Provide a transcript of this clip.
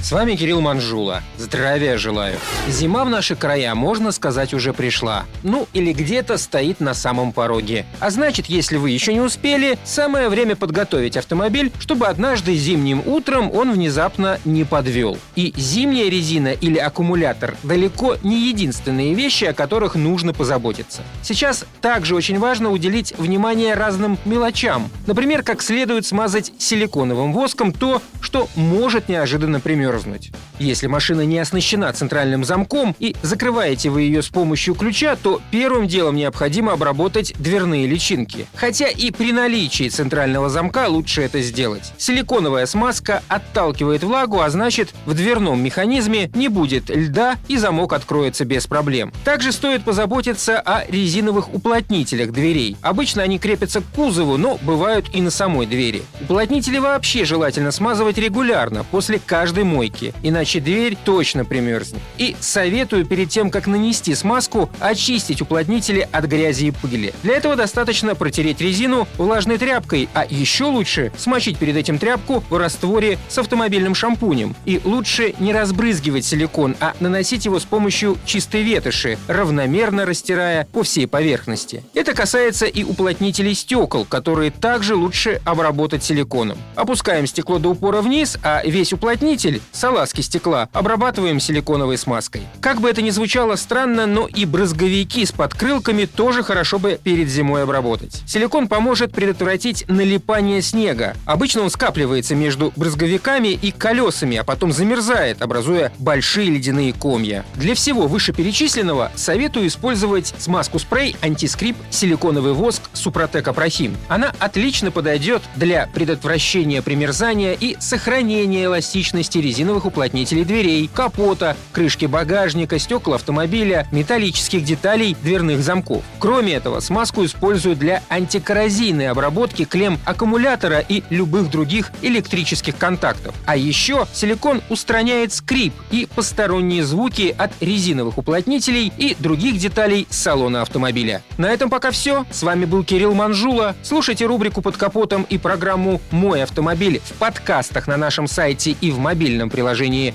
С вами Кирилл Манжула. Здравия желаю. Зима в наши края, можно сказать, уже пришла. Ну, или где-то стоит на самом пороге. А значит, если вы еще не успели, самое время подготовить автомобиль, чтобы однажды зимним утром он внезапно не подвел. И зимняя резина или аккумулятор далеко не единственные вещи, о которых нужно позаботиться. Сейчас также очень важно уделить внимание разным мелочам. Например, как следует смазать силиконовым воском то, что может неожиданно примерзнуть. Если машина не оснащена центральным замком и закрываете вы ее с помощью ключа, то первым делом необходимо обработать дверные личинки. Хотя и при наличии центрального замка лучше это сделать. Силиконовая смазка отталкивает влагу, а значит в дверном механизме не будет льда и замок откроется без проблем. Также стоит позаботиться о резиновых уплотнителях дверей. Обычно они крепятся к кузову, но бывают и на самой двери. Уплотнители вообще желательно смазывать регулярно, после каждой мойки, иначе дверь точно примерзнет. И советую перед тем, как нанести смазку, очистить уплотнители от грязи и пыли. Для этого достаточно протереть резину влажной тряпкой, а еще лучше смочить перед этим тряпку в растворе с автомобильным шампунем. И лучше не разбрызгивать силикон, а наносить его с помощью чистой ветоши, равномерно растирая по всей поверхности. Это касается и уплотнителей стекол, которые также лучше обработать силиконом. Опускаем стекло до упора вниз, а весь уплотнитель салазки стекла обрабатываем силиконовой смазкой. Как бы это ни звучало странно, но и брызговики с подкрылками тоже хорошо бы перед зимой обработать. Силикон поможет предотвратить налипание снега. Обычно он скапливается между брызговиками и колесами, а потом замерзает, образуя большие ледяные комья. Для всего вышеперечисленного советую использовать смазку спрей антискрип силиконовый воск Супротек Апрохим. Она отлично подойдет для предотвращения примерзания и сохранения эластичности резиновых уплотнителей дверей, капота, крышки багажника, стекол автомобиля, металлических деталей дверных замков. Кроме этого, смазку используют для антикоррозийной обработки клем аккумулятора и любых других электрических контактов. А еще силикон устраняет скрип и посторонние звуки от резиновых уплотнителей и других деталей салона автомобиля. На этом пока все. С вами был Кирилл Манжула. Слушайте рубрику «Под капотом» и программу «Мой автомобиль» в подкастах на нашем сайте и в мобильном приложении